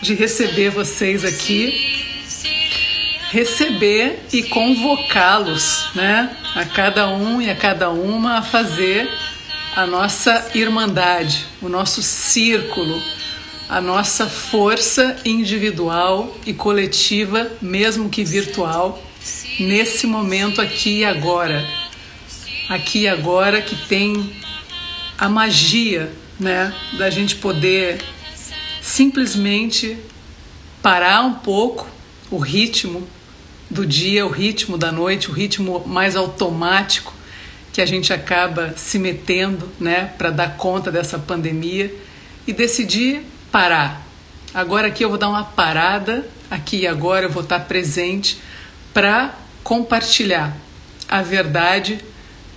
de receber vocês aqui, receber e convocá-los, né? A cada um e a cada uma a fazer a nossa irmandade, o nosso círculo, a nossa força individual e coletiva, mesmo que virtual, nesse momento aqui e agora. Aqui e agora que tem a magia, né, da gente poder simplesmente parar um pouco o ritmo do dia, o ritmo da noite, o ritmo mais automático que a gente acaba se metendo, né, para dar conta dessa pandemia e decidir parar. Agora aqui eu vou dar uma parada, aqui e agora eu vou estar presente para compartilhar a verdade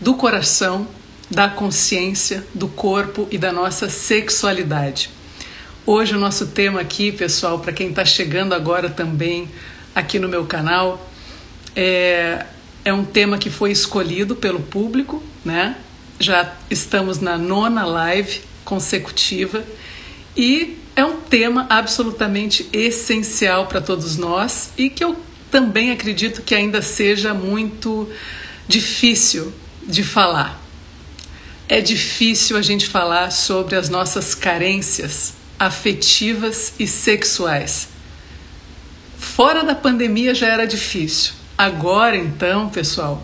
do coração, da consciência, do corpo e da nossa sexualidade. Hoje o nosso tema aqui, pessoal, para quem está chegando agora também aqui no meu canal, é, é um tema que foi escolhido pelo público, né? Já estamos na nona live consecutiva e é um tema absolutamente essencial para todos nós e que eu também acredito que ainda seja muito difícil de falar. É difícil a gente falar sobre as nossas carências afetivas e sexuais. Fora da pandemia já era difícil. Agora, então, pessoal,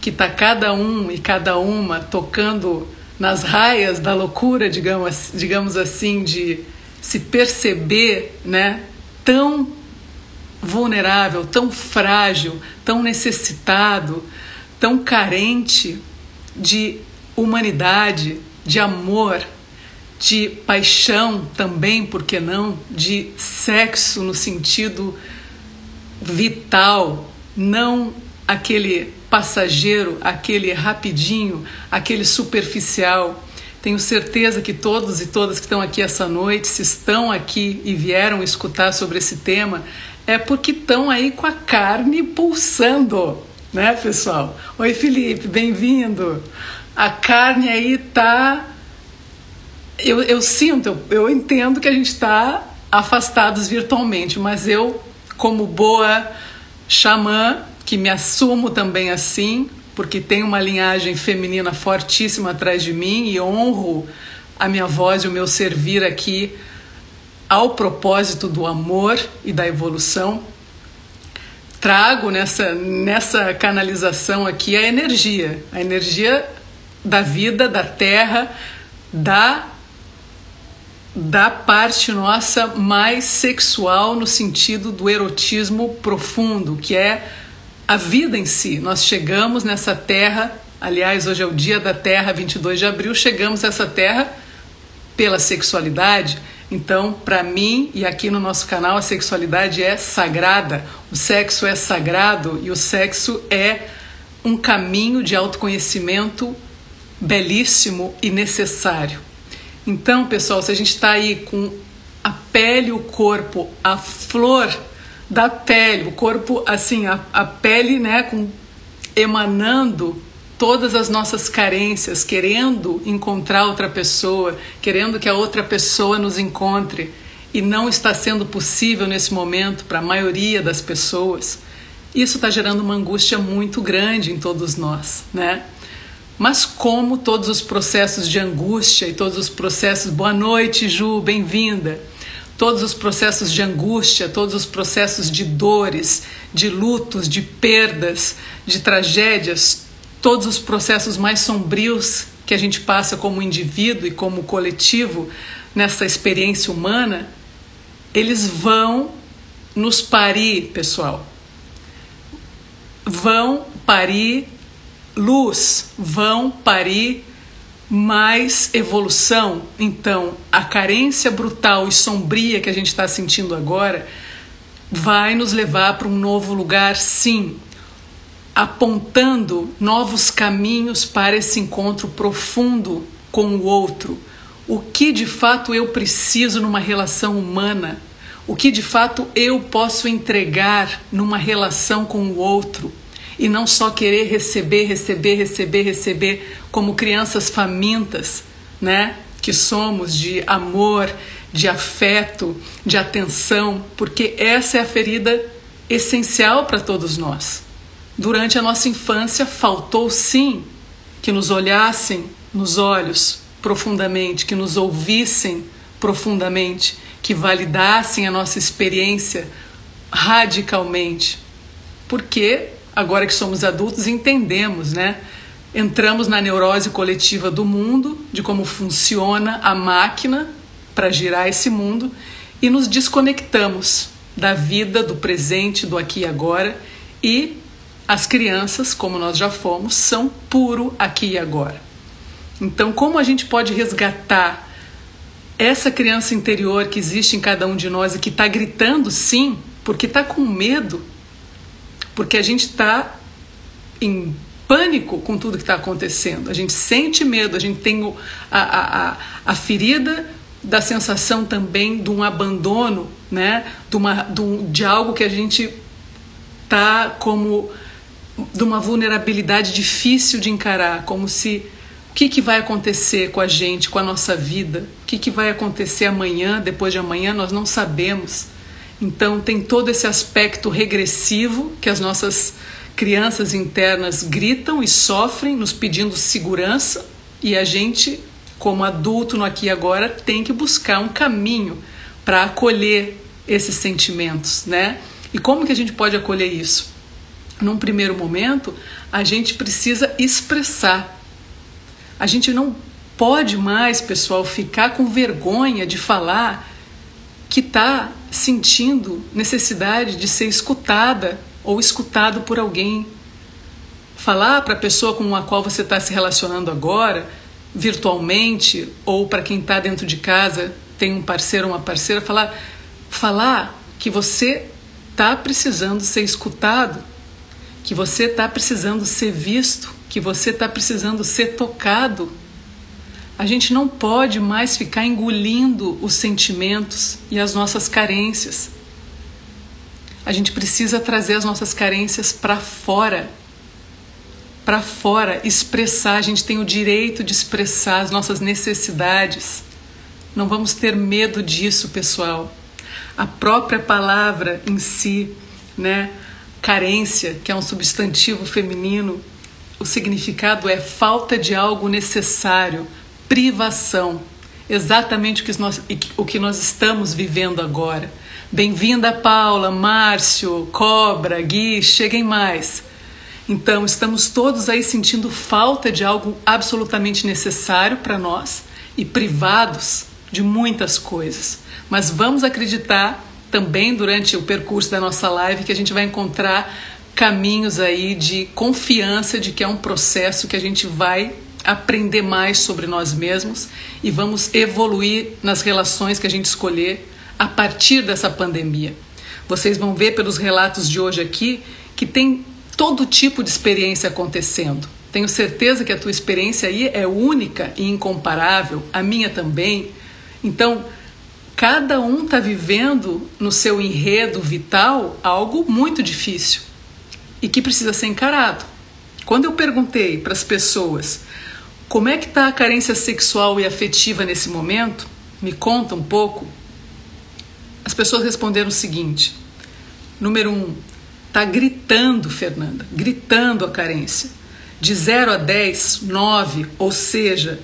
que está cada um e cada uma tocando nas raias da loucura, digamos, digamos assim, de se perceber né, tão vulnerável, tão frágil, tão necessitado, tão carente de humanidade, de amor, de paixão também, por que não? De sexo no sentido vital, não aquele passageiro, aquele rapidinho, aquele superficial. Tenho certeza que todos e todas que estão aqui essa noite, se estão aqui e vieram escutar sobre esse tema, é porque estão aí com a carne pulsando, né, pessoal? Oi, Felipe, bem-vindo. A carne aí tá eu, eu sinto, eu, eu entendo que a gente está afastados virtualmente, mas eu, como boa xamã, que me assumo também assim, porque tenho uma linhagem feminina fortíssima atrás de mim e honro a minha voz e o meu servir aqui ao propósito do amor e da evolução. Trago nessa, nessa canalização aqui a energia, a energia da vida, da terra, da da parte nossa mais sexual no sentido do erotismo profundo, que é a vida em si. Nós chegamos nessa terra, aliás, hoje é o dia da Terra, 22 de abril, chegamos nessa terra pela sexualidade. Então, para mim e aqui no nosso canal, a sexualidade é sagrada, o sexo é sagrado e o sexo é um caminho de autoconhecimento belíssimo e necessário. Então, pessoal, se a gente está aí com a pele o corpo, a flor da pele, o corpo assim, a, a pele, né, com, emanando todas as nossas carências, querendo encontrar outra pessoa, querendo que a outra pessoa nos encontre e não está sendo possível nesse momento para a maioria das pessoas, isso está gerando uma angústia muito grande em todos nós, né? Mas como todos os processos de angústia e todos os processos, boa noite, Ju, bem-vinda. Todos os processos de angústia, todos os processos de dores, de lutos, de perdas, de tragédias, todos os processos mais sombrios que a gente passa como indivíduo e como coletivo nessa experiência humana, eles vão nos parir, pessoal. Vão parir luz, vão parir mais evolução, então a carência brutal e sombria que a gente está sentindo agora vai nos levar para um novo lugar, sim, apontando novos caminhos para esse encontro profundo com o outro. O que de fato eu preciso numa relação humana? O que de fato eu posso entregar numa relação com o outro? E não só querer receber, receber, receber, receber como crianças famintas, né? Que somos de amor, de afeto, de atenção, porque essa é a ferida essencial para todos nós. Durante a nossa infância, faltou sim que nos olhassem nos olhos profundamente, que nos ouvissem profundamente, que validassem a nossa experiência radicalmente. Porque agora que somos adultos, entendemos, né? Entramos na neurose coletiva do mundo, de como funciona a máquina para girar esse mundo e nos desconectamos da vida, do presente, do aqui e agora. E as crianças, como nós já fomos, são puro aqui e agora. Então, como a gente pode resgatar essa criança interior que existe em cada um de nós e que está gritando sim, porque está com medo porque a gente está em pânico com tudo que está acontecendo. A gente sente medo, a gente tem a, a, a ferida da sensação também de um abandono, né? de, uma, de, um, de algo que a gente está como de uma vulnerabilidade difícil de encarar, como se o que, que vai acontecer com a gente, com a nossa vida, o que, que vai acontecer amanhã, depois de amanhã, nós não sabemos. Então, tem todo esse aspecto regressivo que as nossas crianças internas gritam e sofrem, nos pedindo segurança, e a gente, como adulto no aqui e agora, tem que buscar um caminho para acolher esses sentimentos, né? E como que a gente pode acolher isso? Num primeiro momento, a gente precisa expressar. A gente não pode mais, pessoal, ficar com vergonha de falar que está sentindo necessidade de ser escutada ou escutado por alguém. Falar para a pessoa com a qual você está se relacionando agora, virtualmente, ou para quem está dentro de casa, tem um parceiro ou uma parceira, falar, falar que você está precisando ser escutado, que você está precisando ser visto, que você está precisando ser tocado a gente não pode mais ficar engolindo os sentimentos e as nossas carências. A gente precisa trazer as nossas carências para fora. Para fora, expressar. A gente tem o direito de expressar as nossas necessidades. Não vamos ter medo disso, pessoal. A própria palavra em si, né? Carência, que é um substantivo feminino, o significado é falta de algo necessário privação. Exatamente o que nós, o que nós estamos vivendo agora. Bem-vinda, Paula, Márcio, Cobra, Gui, cheguem mais. Então, estamos todos aí sentindo falta de algo absolutamente necessário para nós e privados de muitas coisas. Mas vamos acreditar também durante o percurso da nossa live que a gente vai encontrar caminhos aí de confiança de que é um processo que a gente vai aprender mais sobre nós mesmos e vamos evoluir nas relações que a gente escolher a partir dessa pandemia. Vocês vão ver pelos relatos de hoje aqui que tem todo tipo de experiência acontecendo. Tenho certeza que a tua experiência aí é única e incomparável, a minha também. Então, cada um está vivendo no seu enredo vital algo muito difícil e que precisa ser encarado. Quando eu perguntei para as pessoas como é que está a carência sexual e afetiva nesse momento? Me conta um pouco. As pessoas responderam o seguinte: número um, está gritando, Fernanda, gritando a carência. De 0 a 10, 9, ou seja,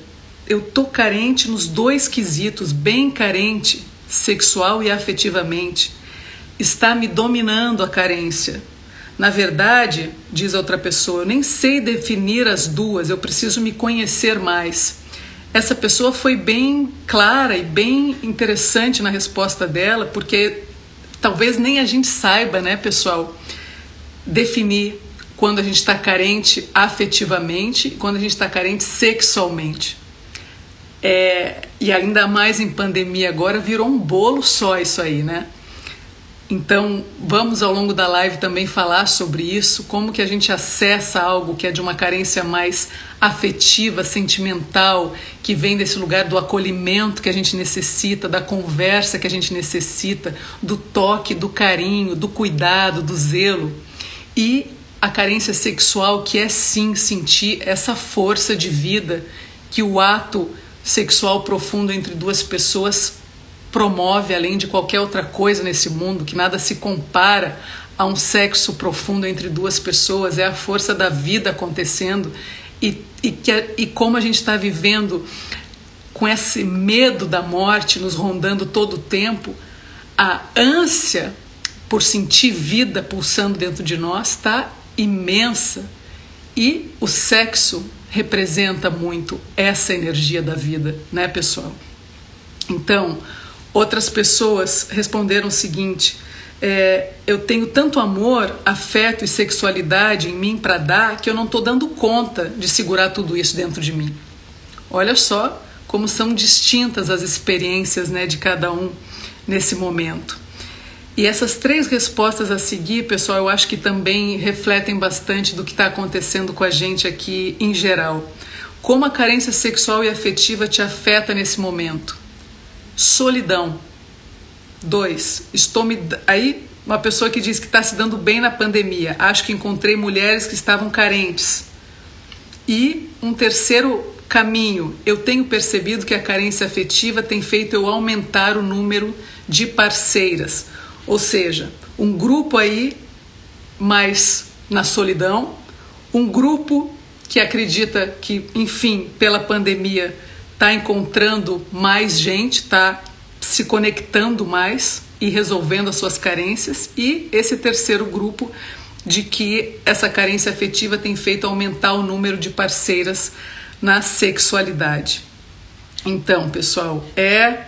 eu tô carente nos dois quesitos, bem carente, sexual e afetivamente. Está me dominando a carência. Na verdade, diz a outra pessoa, eu nem sei definir as duas, eu preciso me conhecer mais. Essa pessoa foi bem clara e bem interessante na resposta dela, porque talvez nem a gente saiba, né, pessoal, definir quando a gente está carente afetivamente e quando a gente está carente sexualmente. É, e ainda mais em pandemia agora virou um bolo só isso aí, né? Então, vamos ao longo da live também falar sobre isso, como que a gente acessa algo que é de uma carência mais afetiva, sentimental, que vem desse lugar do acolhimento que a gente necessita, da conversa que a gente necessita, do toque, do carinho, do cuidado, do zelo. E a carência sexual, que é sim sentir essa força de vida que o ato sexual profundo entre duas pessoas promove além de qualquer outra coisa nesse mundo, que nada se compara a um sexo profundo entre duas pessoas, é a força da vida acontecendo e, e, que, e como a gente está vivendo com esse medo da morte nos rondando todo o tempo, a ânsia por sentir vida pulsando dentro de nós está imensa e o sexo representa muito essa energia da vida, né, pessoal? Então, outras pessoas responderam o seguinte: é, eu tenho tanto amor, afeto e sexualidade em mim para dar que eu não estou dando conta de segurar tudo isso dentro de mim. Olha só como são distintas as experiências né, de cada um nesse momento. E essas três respostas a seguir, pessoal, eu acho que também refletem bastante do que está acontecendo com a gente aqui em geral. Como a carência sexual e afetiva te afeta nesse momento? Solidão. Dois, estou me. Aí, uma pessoa que diz que está se dando bem na pandemia. Acho que encontrei mulheres que estavam carentes. E um terceiro caminho, eu tenho percebido que a carência afetiva tem feito eu aumentar o número de parceiras ou seja, um grupo aí mais na solidão, um grupo que acredita que, enfim, pela pandemia está encontrando mais gente, está se conectando mais e resolvendo as suas carências, e esse terceiro grupo de que essa carência afetiva tem feito aumentar o número de parceiras na sexualidade. Então, pessoal, é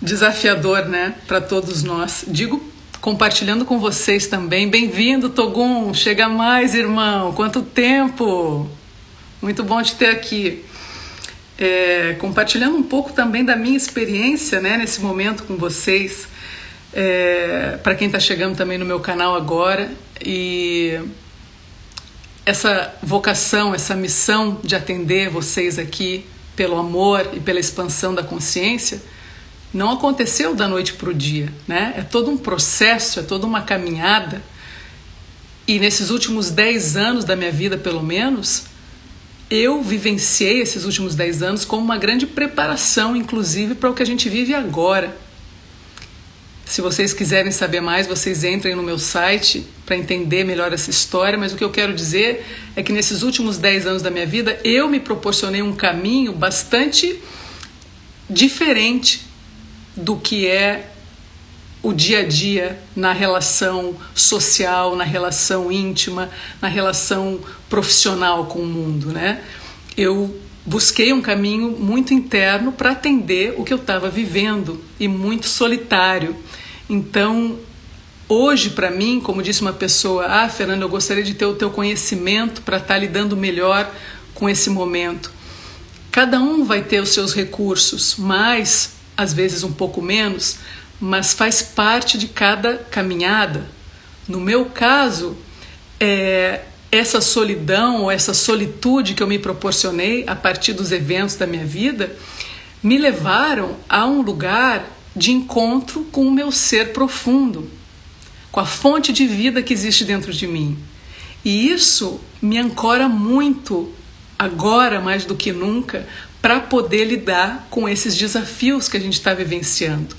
desafiador, né, para todos nós. Digo compartilhando com vocês também. Bem-vindo, Togum. Chega mais, irmão. Quanto tempo! Muito bom te ter aqui. É, compartilhando um pouco também da minha experiência, né, nesse momento com vocês. É, para quem está chegando também no meu canal agora e essa vocação, essa missão de atender vocês aqui pelo amor e pela expansão da consciência não aconteceu da noite para o dia, né? É todo um processo, é toda uma caminhada. E nesses últimos 10 anos da minha vida, pelo menos, eu vivenciei esses últimos 10 anos como uma grande preparação, inclusive, para o que a gente vive agora. Se vocês quiserem saber mais, vocês entrem no meu site para entender melhor essa história, mas o que eu quero dizer é que nesses últimos 10 anos da minha vida, eu me proporcionei um caminho bastante diferente do que é o dia a dia na relação social, na relação íntima, na relação profissional com o mundo, né? Eu busquei um caminho muito interno para atender o que eu estava vivendo e muito solitário. Então, hoje para mim, como disse uma pessoa, ah, Fernando, eu gostaria de ter o teu conhecimento para estar tá lidando melhor com esse momento. Cada um vai ter os seus recursos, mas às vezes um pouco menos, mas faz parte de cada caminhada. No meu caso, é, essa solidão ou essa solitude que eu me proporcionei a partir dos eventos da minha vida me levaram a um lugar de encontro com o meu ser profundo, com a fonte de vida que existe dentro de mim. E isso me ancora muito, agora mais do que nunca, para poder lidar com esses desafios que a gente está vivenciando,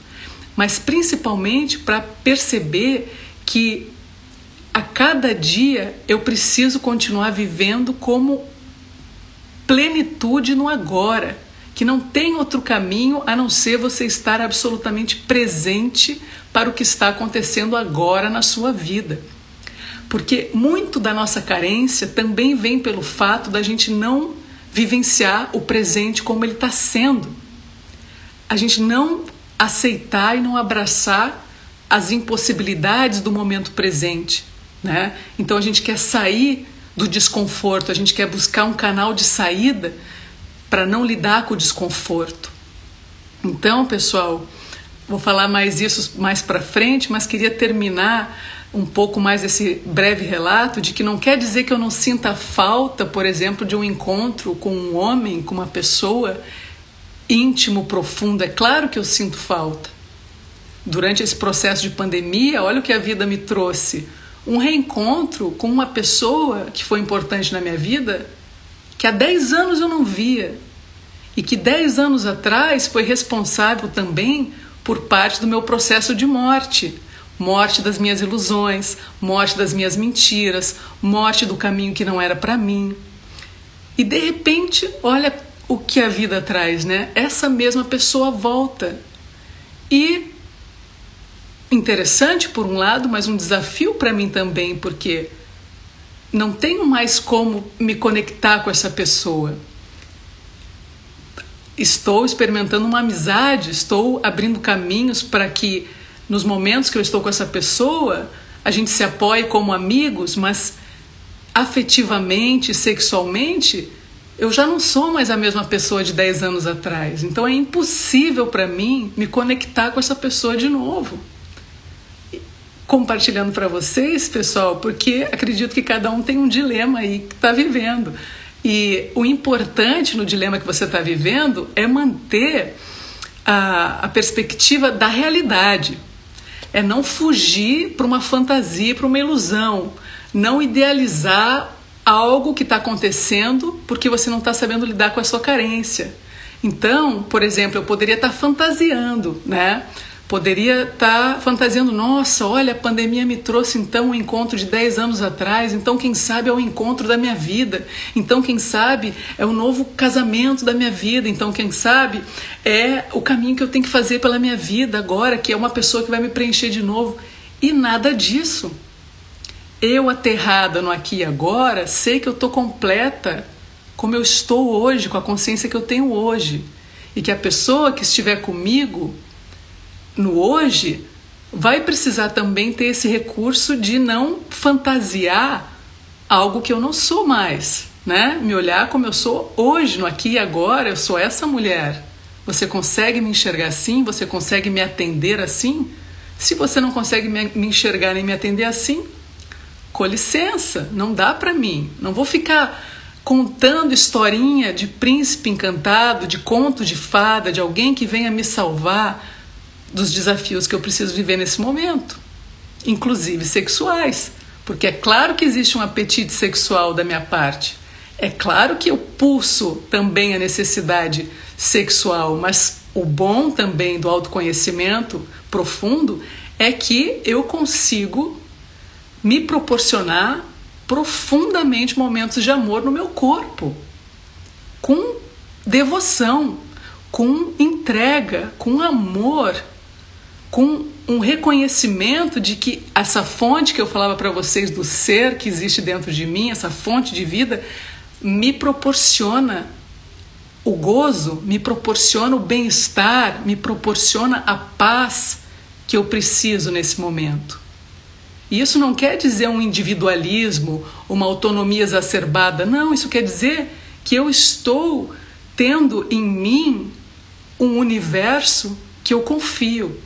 mas principalmente para perceber que a cada dia eu preciso continuar vivendo como plenitude no agora, que não tem outro caminho a não ser você estar absolutamente presente para o que está acontecendo agora na sua vida. Porque muito da nossa carência também vem pelo fato da gente não vivenciar o presente como ele está sendo. A gente não aceitar e não abraçar as impossibilidades do momento presente, né? Então a gente quer sair do desconforto, a gente quer buscar um canal de saída para não lidar com o desconforto. Então, pessoal, vou falar mais isso mais para frente, mas queria terminar um pouco mais esse breve relato de que não quer dizer que eu não sinta falta, por exemplo, de um encontro com um homem, com uma pessoa íntimo, profundo. É claro que eu sinto falta. Durante esse processo de pandemia, olha o que a vida me trouxe. Um reencontro com uma pessoa que foi importante na minha vida, que há 10 anos eu não via. E que 10 anos atrás foi responsável também por parte do meu processo de morte morte das minhas ilusões, morte das minhas mentiras, morte do caminho que não era para mim. E de repente, olha o que a vida traz, né? Essa mesma pessoa volta. E interessante por um lado, mas um desafio para mim também, porque não tenho mais como me conectar com essa pessoa. Estou experimentando uma amizade, estou abrindo caminhos para que nos momentos que eu estou com essa pessoa, a gente se apoie como amigos, mas afetivamente, sexualmente, eu já não sou mais a mesma pessoa de 10 anos atrás. Então é impossível para mim me conectar com essa pessoa de novo. Compartilhando para vocês, pessoal, porque acredito que cada um tem um dilema aí que está vivendo. E o importante no dilema que você está vivendo é manter a, a perspectiva da realidade é não fugir para uma fantasia, para uma ilusão, não idealizar algo que está acontecendo porque você não está sabendo lidar com a sua carência. Então, por exemplo, eu poderia estar tá fantasiando, né? Poderia estar tá fantasiando, nossa, olha, a pandemia me trouxe então um encontro de 10 anos atrás, então quem sabe é o encontro da minha vida, então quem sabe é o novo casamento da minha vida, então quem sabe é o caminho que eu tenho que fazer pela minha vida agora, que é uma pessoa que vai me preencher de novo. E nada disso. Eu, aterrada no aqui e agora, sei que eu estou completa como eu estou hoje, com a consciência que eu tenho hoje. E que a pessoa que estiver comigo no hoje, vai precisar também ter esse recurso de não fantasiar algo que eu não sou mais, né? Me olhar como eu sou hoje, no aqui e agora, eu sou essa mulher. Você consegue me enxergar assim? Você consegue me atender assim? Se você não consegue me, enxergar nem me atender assim, com licença, não dá para mim. Não vou ficar contando historinha de príncipe encantado, de conto de fada, de alguém que venha me salvar dos desafios que eu preciso viver nesse momento, inclusive sexuais, porque é claro que existe um apetite sexual da minha parte. É claro que eu pulso também a necessidade sexual, mas o bom também do autoconhecimento profundo é que eu consigo me proporcionar profundamente momentos de amor no meu corpo, com devoção, com entrega, com amor com um reconhecimento de que essa fonte que eu falava para vocês do ser que existe dentro de mim, essa fonte de vida, me proporciona o gozo, me proporciona o bem-estar, me proporciona a paz que eu preciso nesse momento. E isso não quer dizer um individualismo, uma autonomia exacerbada, não, isso quer dizer que eu estou tendo em mim um universo que eu confio,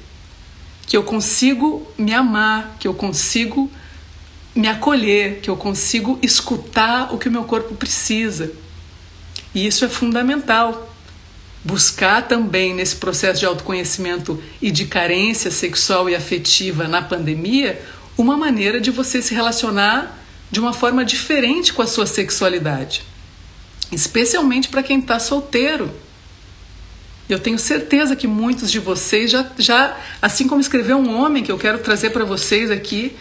que eu consigo me amar, que eu consigo me acolher, que eu consigo escutar o que o meu corpo precisa. E isso é fundamental. Buscar também nesse processo de autoconhecimento e de carência sexual e afetiva na pandemia uma maneira de você se relacionar de uma forma diferente com a sua sexualidade, especialmente para quem está solteiro eu tenho certeza que muitos de vocês já, já, assim como escreveu um homem que eu quero trazer para vocês aqui,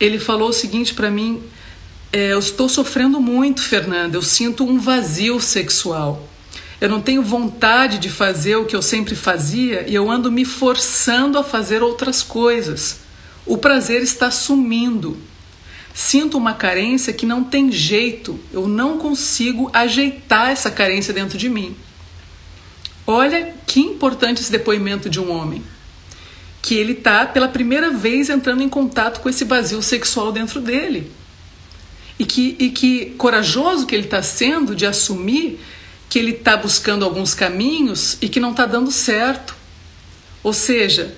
ele falou o seguinte para mim: é, eu estou sofrendo muito, Fernanda. Eu sinto um vazio sexual. Eu não tenho vontade de fazer o que eu sempre fazia e eu ando me forçando a fazer outras coisas. O prazer está sumindo. Sinto uma carência que não tem jeito. Eu não consigo ajeitar essa carência dentro de mim. Olha que importante esse depoimento de um homem. Que ele está pela primeira vez entrando em contato com esse vazio sexual dentro dele. E que, e que corajoso que ele está sendo de assumir que ele está buscando alguns caminhos e que não está dando certo. Ou seja,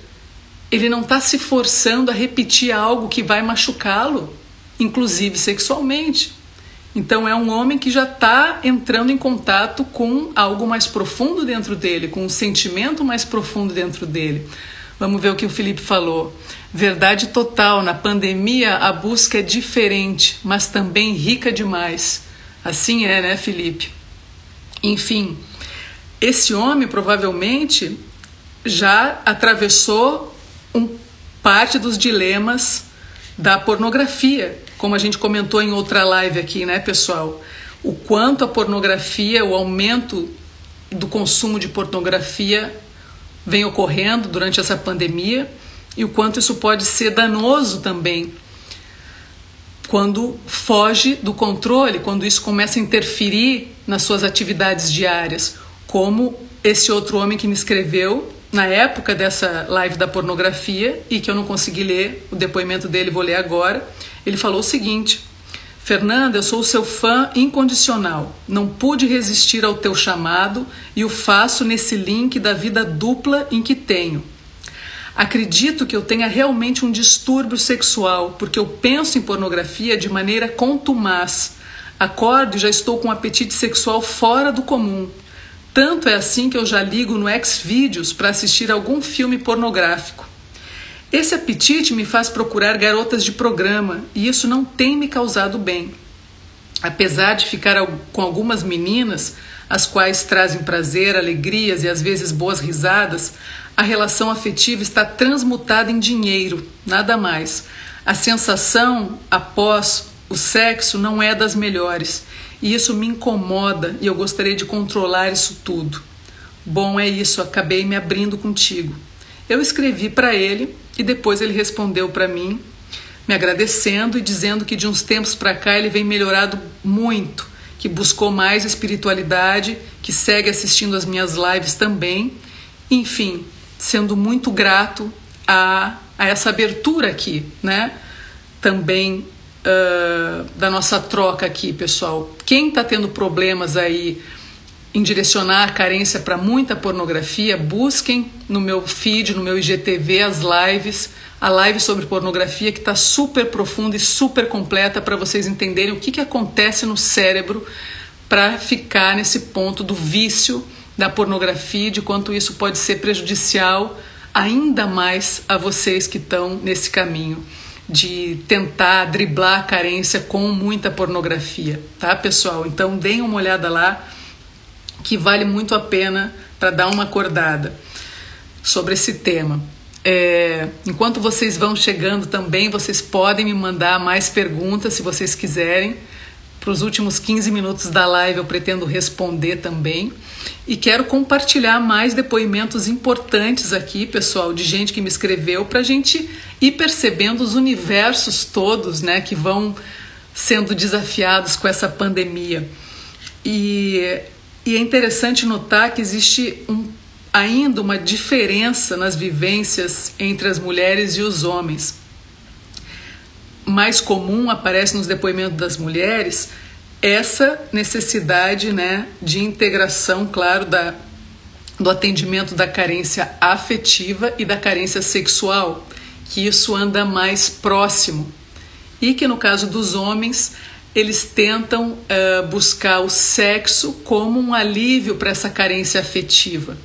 ele não está se forçando a repetir algo que vai machucá-lo, inclusive sexualmente. Então é um homem que já está entrando em contato com algo mais profundo dentro dele, com um sentimento mais profundo dentro dele. Vamos ver o que o Felipe falou. Verdade total, na pandemia a busca é diferente, mas também rica demais. Assim é, né, Felipe? Enfim, esse homem provavelmente já atravessou um, parte dos dilemas da pornografia, como a gente comentou em outra live aqui, né, pessoal? O quanto a pornografia, o aumento do consumo de pornografia vem ocorrendo durante essa pandemia e o quanto isso pode ser danoso também quando foge do controle, quando isso começa a interferir nas suas atividades diárias, como esse outro homem que me escreveu na época dessa live da pornografia e que eu não consegui ler o depoimento dele, vou ler agora. Ele falou o seguinte: Fernanda, eu sou seu fã incondicional. Não pude resistir ao teu chamado e o faço nesse link da vida dupla em que tenho. Acredito que eu tenha realmente um distúrbio sexual, porque eu penso em pornografia de maneira contumaz. Acordo e já estou com um apetite sexual fora do comum. Tanto é assim que eu já ligo no Xvideos para assistir algum filme pornográfico. Esse apetite me faz procurar garotas de programa e isso não tem me causado bem. Apesar de ficar com algumas meninas, as quais trazem prazer, alegrias e às vezes boas risadas, a relação afetiva está transmutada em dinheiro, nada mais. A sensação após o sexo não é das melhores e isso me incomoda e eu gostaria de controlar isso tudo. Bom, é isso, acabei me abrindo contigo. Eu escrevi para ele e depois ele respondeu para mim, me agradecendo e dizendo que de uns tempos para cá ele vem melhorado muito, que buscou mais espiritualidade, que segue assistindo as minhas lives também. Enfim, sendo muito grato a, a essa abertura aqui, né? Também uh, da nossa troca aqui, pessoal. Quem está tendo problemas aí em direcionar a carência para muita pornografia, busquem no meu feed, no meu IGTV, as lives, a live sobre pornografia que está super profunda e super completa para vocês entenderem o que, que acontece no cérebro para ficar nesse ponto do vício da pornografia, de quanto isso pode ser prejudicial ainda mais a vocês que estão nesse caminho de tentar driblar a carência com muita pornografia, tá, pessoal? Então deem uma olhada lá que vale muito a pena para dar uma acordada sobre esse tema. É, enquanto vocês vão chegando também, vocês podem me mandar mais perguntas se vocês quiserem. Para os últimos 15 minutos da live eu pretendo responder também. E quero compartilhar mais depoimentos importantes aqui, pessoal, de gente que me escreveu, para a gente ir percebendo os universos todos né, que vão sendo desafiados com essa pandemia. E e é interessante notar que existe um, ainda uma diferença nas vivências entre as mulheres e os homens. Mais comum aparece nos depoimentos das mulheres essa necessidade né, de integração, claro, da, do atendimento da carência afetiva e da carência sexual, que isso anda mais próximo. E que no caso dos homens eles tentam uh, buscar o sexo como um alívio para essa carência afetiva.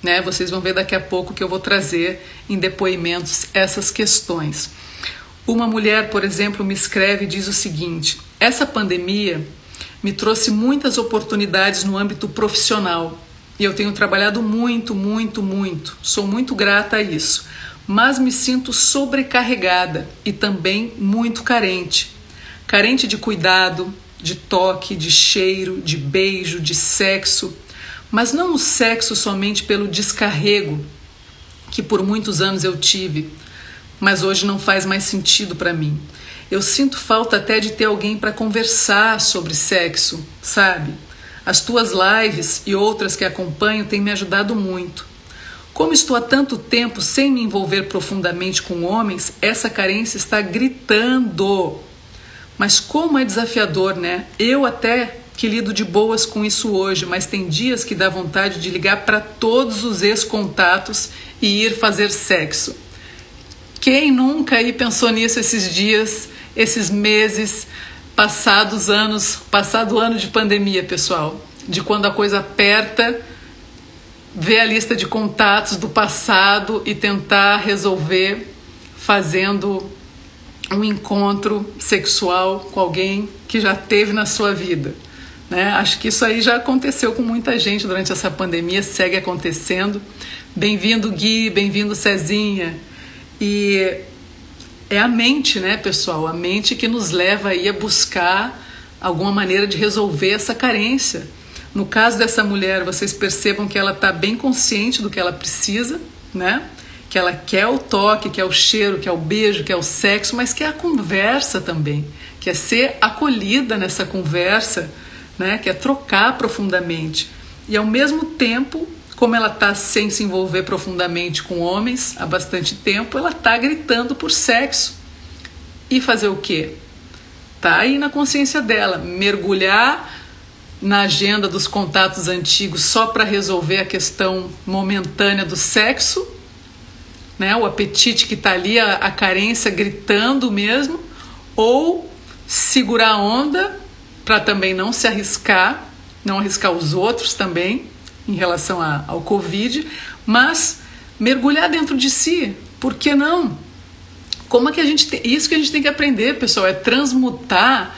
Né? Vocês vão ver daqui a pouco que eu vou trazer em depoimentos essas questões. Uma mulher, por exemplo, me escreve e diz o seguinte: essa pandemia me trouxe muitas oportunidades no âmbito profissional e eu tenho trabalhado muito, muito, muito. Sou muito grata a isso, mas me sinto sobrecarregada e também muito carente carente de cuidado, de toque, de cheiro, de beijo, de sexo, mas não o sexo somente pelo descarrego que por muitos anos eu tive, mas hoje não faz mais sentido para mim. Eu sinto falta até de ter alguém para conversar sobre sexo, sabe? As tuas lives e outras que acompanho têm me ajudado muito. Como estou há tanto tempo sem me envolver profundamente com homens, essa carência está gritando mas como é desafiador, né? Eu até que lido de boas com isso hoje, mas tem dias que dá vontade de ligar para todos os ex-contatos e ir fazer sexo. Quem nunca aí pensou nisso esses dias, esses meses, passados anos, passado ano de pandemia, pessoal? De quando a coisa aperta, ver a lista de contatos do passado e tentar resolver fazendo um encontro sexual com alguém que já teve na sua vida. Né? Acho que isso aí já aconteceu com muita gente durante essa pandemia, segue acontecendo. Bem-vindo, Gui, bem-vindo, Cezinha. E é a mente, né, pessoal? A mente que nos leva aí a buscar alguma maneira de resolver essa carência. No caso dessa mulher, vocês percebam que ela está bem consciente do que ela precisa, né? Que ela quer o toque, quer o cheiro, quer o beijo, quer o sexo, mas quer a conversa também, quer ser acolhida nessa conversa né? que é trocar profundamente. E ao mesmo tempo, como ela está sem se envolver profundamente com homens há bastante tempo, ela está gritando por sexo. E fazer o quê? Tá aí na consciência dela, mergulhar na agenda dos contatos antigos só para resolver a questão momentânea do sexo, né? O apetite que está ali, a, a carência gritando mesmo, ou segurar a onda para também não se arriscar, não arriscar os outros também em relação a, ao Covid, mas mergulhar dentro de si. Por que não? Como é que a gente tem, isso que a gente tem que aprender, pessoal, é transmutar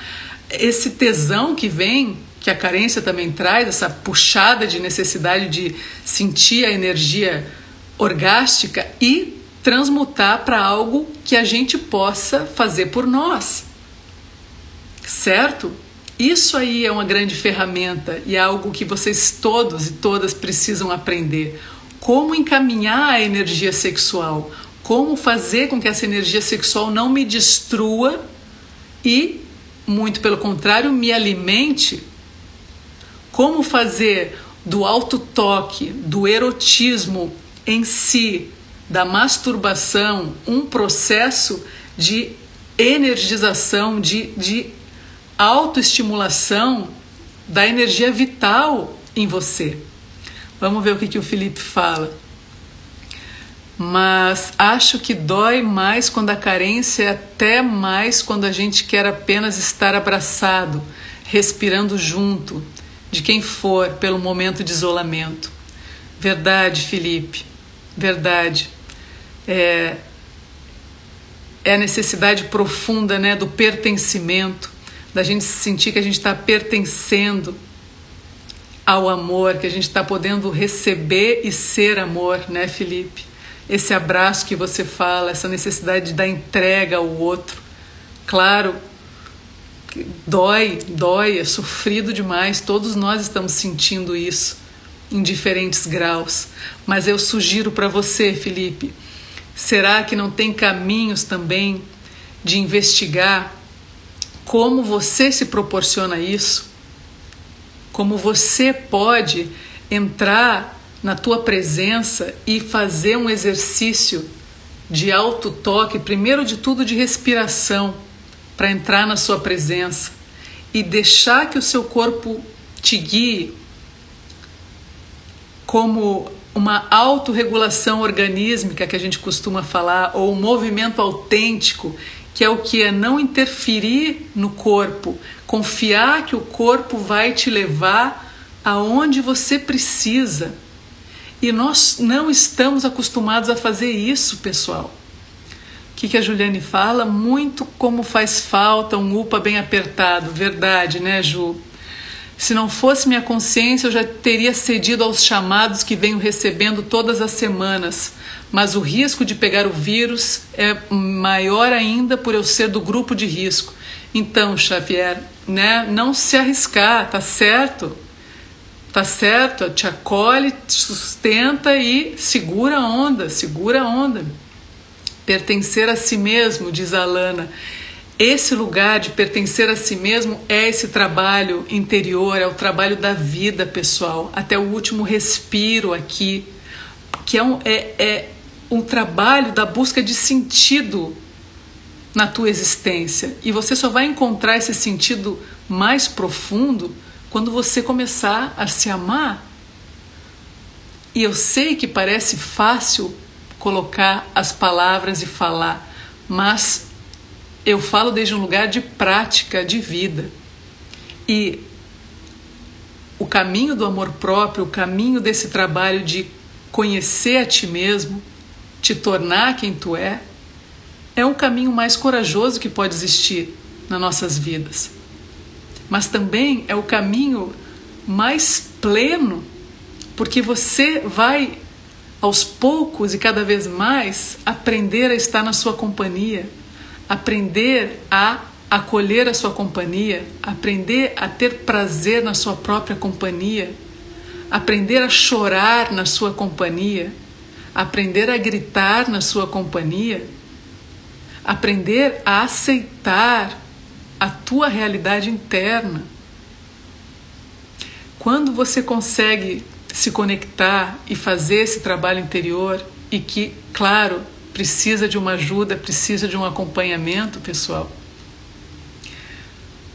esse tesão que vem, que a carência também traz, essa puxada de necessidade de sentir a energia orgástica e transmutar para algo que a gente possa fazer por nós. Certo? Isso aí é uma grande ferramenta e é algo que vocês todos e todas precisam aprender. Como encaminhar a energia sexual, como fazer com que essa energia sexual não me destrua e, muito pelo contrário, me alimente. Como fazer do alto toque, do erotismo em si, da masturbação, um processo de energização, de, de autoestimulação da energia vital em você. Vamos ver o que, que o Felipe fala. Mas acho que dói mais quando a carência é até mais quando a gente quer apenas estar abraçado, respirando junto, de quem for, pelo momento de isolamento. Verdade, Felipe, verdade. É, é a necessidade profunda né, do pertencimento, da gente sentir que a gente está pertencendo ao amor, que a gente está podendo receber e ser amor, né, Felipe? Esse abraço que você fala, essa necessidade da entrega ao outro. Claro, dói, dói, é sofrido demais, todos nós estamos sentindo isso em diferentes graus. Mas eu sugiro para você, Felipe, será que não tem caminhos também de investigar como você se proporciona isso, como você pode entrar na tua presença e fazer um exercício de alto toque, primeiro de tudo de respiração, para entrar na sua presença e deixar que o seu corpo te guie como uma autorregulação organísmica que a gente costuma falar, ou um movimento autêntico que é o que é não interferir no corpo, confiar que o corpo vai te levar aonde você precisa. E nós não estamos acostumados a fazer isso, pessoal. O que, que a Juliane fala? Muito como faz falta um UPA bem apertado. Verdade, né, Ju? Se não fosse minha consciência, eu já teria cedido aos chamados que venho recebendo todas as semanas mas o risco de pegar o vírus é maior ainda por eu ser do grupo de risco. Então, Xavier, né, não se arriscar, tá certo? Tá certo? Te acolhe, te sustenta e segura a onda, segura a onda. Pertencer a si mesmo, diz a Alana. Esse lugar de pertencer a si mesmo é esse trabalho interior, é o trabalho da vida pessoal, até o último respiro aqui, que é, um, é, é um trabalho da busca de sentido na tua existência. E você só vai encontrar esse sentido mais profundo quando você começar a se amar. E eu sei que parece fácil colocar as palavras e falar, mas eu falo desde um lugar de prática de vida. E o caminho do amor próprio, o caminho desse trabalho de conhecer a ti mesmo, te tornar quem tu é, é um caminho mais corajoso que pode existir nas nossas vidas. Mas também é o caminho mais pleno, porque você vai aos poucos e cada vez mais aprender a estar na sua companhia, aprender a acolher a sua companhia, aprender a ter prazer na sua própria companhia, aprender a chorar na sua companhia, aprender a gritar na sua companhia, aprender a aceitar a tua realidade interna. Quando você consegue se conectar e fazer esse trabalho interior e que, claro, precisa de uma ajuda, precisa de um acompanhamento, pessoal,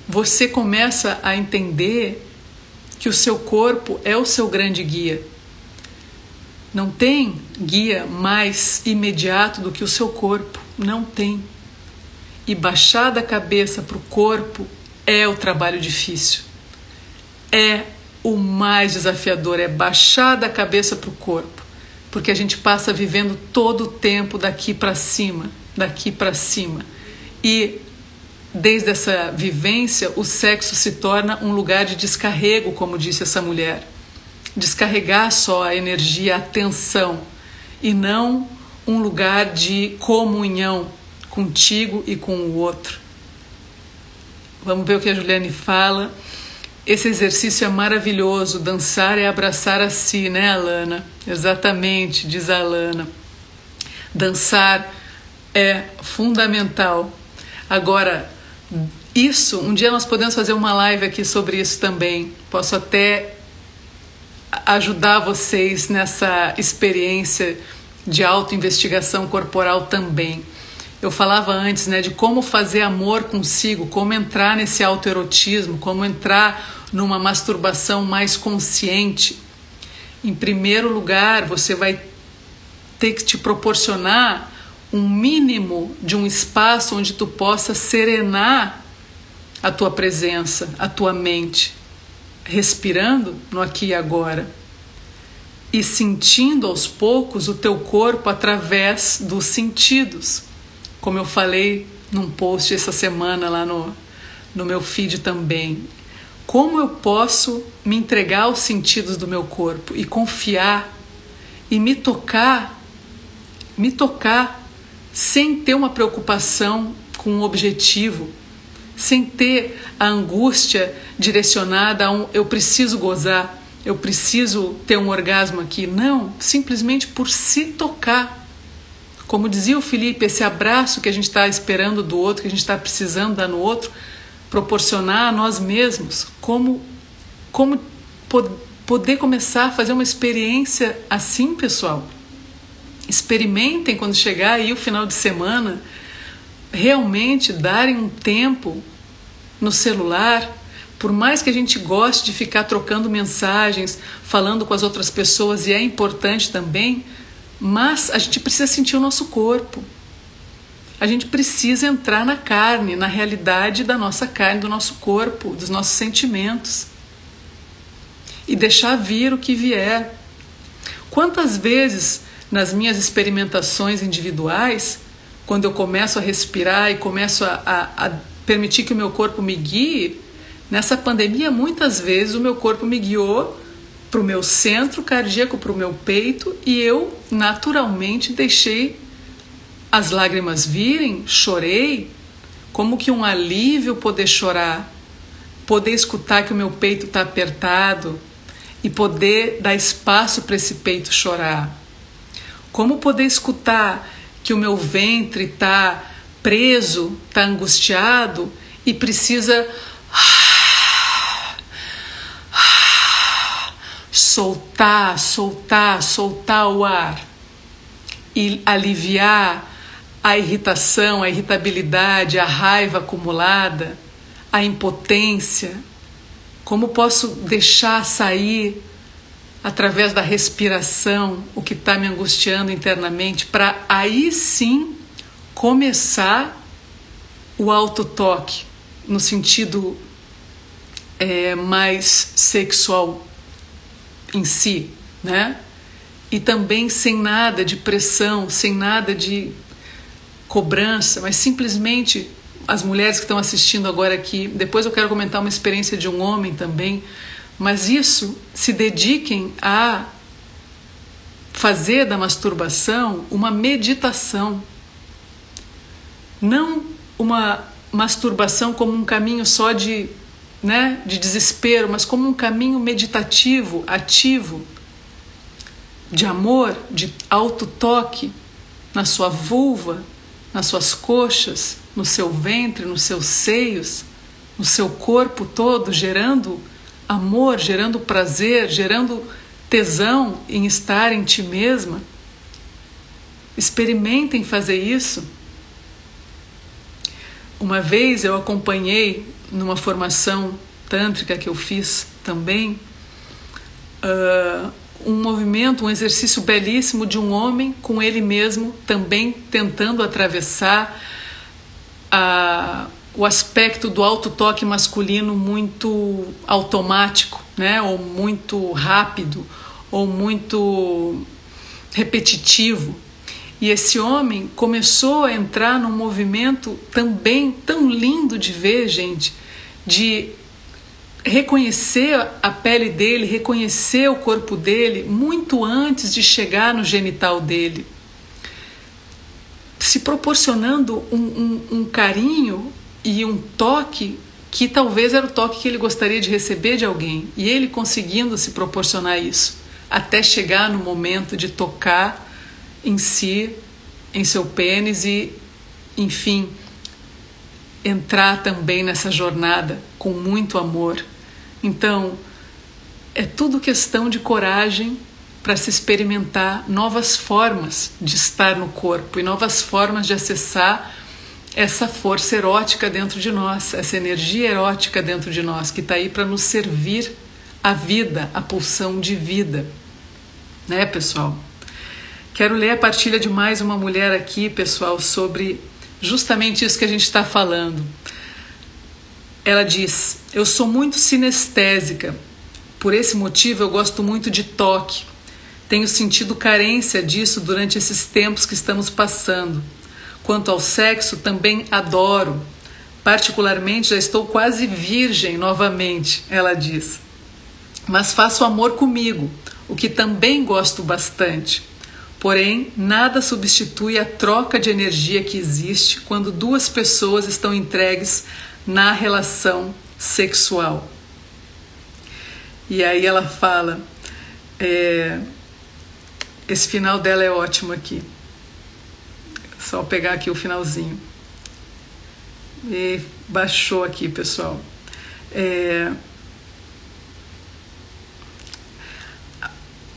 você começa a entender que o seu corpo é o seu grande guia. Não tem guia mais imediato do que o seu corpo. Não tem. E baixar da cabeça para o corpo é o trabalho difícil. É o mais desafiador, é baixar da cabeça para o corpo. Porque a gente passa vivendo todo o tempo daqui para cima, daqui para cima. E desde essa vivência, o sexo se torna um lugar de descarrego, como disse essa mulher. Descarregar só a energia, a tensão, e não um lugar de comunhão contigo e com o outro. Vamos ver o que a Juliane fala. Esse exercício é maravilhoso. Dançar é abraçar a si, né, Alana? Exatamente, diz a Alana. Dançar é fundamental. Agora, isso, um dia nós podemos fazer uma live aqui sobre isso também. Posso até ajudar vocês nessa experiência de autoinvestigação corporal também. Eu falava antes, né, de como fazer amor consigo, como entrar nesse autoerotismo, como entrar numa masturbação mais consciente. Em primeiro lugar, você vai ter que te proporcionar um mínimo de um espaço onde tu possa serenar a tua presença, a tua mente, respirando no aqui e agora e sentindo aos poucos o teu corpo através dos sentidos. Como eu falei num post essa semana lá no, no meu feed também. Como eu posso me entregar aos sentidos do meu corpo e confiar e me tocar, me tocar sem ter uma preocupação com um objetivo, sem ter a angústia direcionada a um eu preciso gozar, eu preciso ter um orgasmo aqui. Não, simplesmente por se tocar. Como dizia o Felipe, esse abraço que a gente está esperando do outro, que a gente está precisando dar no outro, proporcionar a nós mesmos como, como poder começar a fazer uma experiência assim, pessoal experimentem quando chegar aí o final de semana, realmente darem um tempo no celular, por mais que a gente goste de ficar trocando mensagens, falando com as outras pessoas, e é importante também, mas a gente precisa sentir o nosso corpo. A gente precisa entrar na carne, na realidade da nossa carne, do nosso corpo, dos nossos sentimentos. E deixar vir o que vier. Quantas vezes nas minhas experimentações individuais, quando eu começo a respirar e começo a, a, a permitir que o meu corpo me guie, nessa pandemia, muitas vezes o meu corpo me guiou para o meu centro cardíaco, para o meu peito, e eu naturalmente deixei as lágrimas virem, chorei, como que um alívio poder chorar, poder escutar que o meu peito está apertado e poder dar espaço para esse peito chorar. Como poder escutar que o meu ventre está preso, está angustiado e precisa soltar, soltar, soltar o ar e aliviar a irritação, a irritabilidade, a raiva acumulada, a impotência. Como posso deixar sair através da respiração o que está me angustiando internamente para aí sim começar o autotoque no sentido é, mais sexual em si, né? E também sem nada de pressão, sem nada de cobrança, mas simplesmente as mulheres que estão assistindo agora aqui. Depois eu quero comentar uma experiência de um homem também, mas isso se dediquem a fazer da masturbação uma meditação, não uma masturbação como um caminho só de, né, de desespero, mas como um caminho meditativo, ativo, de amor, de autotoque na sua vulva, nas suas coxas, no seu ventre, nos seus seios, no seu corpo todo, gerando amor, gerando prazer, gerando tesão em estar em ti mesma. Experimentem fazer isso. Uma vez eu acompanhei numa formação tântrica que eu fiz também uh, um movimento, um exercício belíssimo de um homem com ele mesmo também tentando atravessar a, o aspecto do autotoque masculino muito automático, né? ou muito rápido, ou muito repetitivo. E esse homem começou a entrar num movimento também tão lindo de ver, gente, de reconhecer a pele dele, reconhecer o corpo dele muito antes de chegar no genital dele, se proporcionando um, um, um carinho e um toque que talvez era o toque que ele gostaria de receber de alguém, e ele conseguindo se proporcionar isso, até chegar no momento de tocar em si, em seu pênis e, enfim, entrar também nessa jornada com muito amor. Então, é tudo questão de coragem para se experimentar novas formas de estar no corpo e novas formas de acessar essa força erótica dentro de nós, essa energia erótica dentro de nós, que está aí para nos servir a vida, a pulsão de vida. Né, pessoal? Quero ler a partilha de mais uma mulher aqui, pessoal, sobre justamente isso que a gente está falando. Ela diz: Eu sou muito sinestésica, por esse motivo eu gosto muito de toque. Tenho sentido carência disso durante esses tempos que estamos passando. Quanto ao sexo, também adoro. Particularmente, já estou quase virgem novamente, ela diz. Mas faço amor comigo, o que também gosto bastante. Porém, nada substitui a troca de energia que existe quando duas pessoas estão entregues na relação sexual. E aí ela fala, é, esse final dela é ótimo aqui. Só pegar aqui o finalzinho. E baixou aqui, pessoal. É,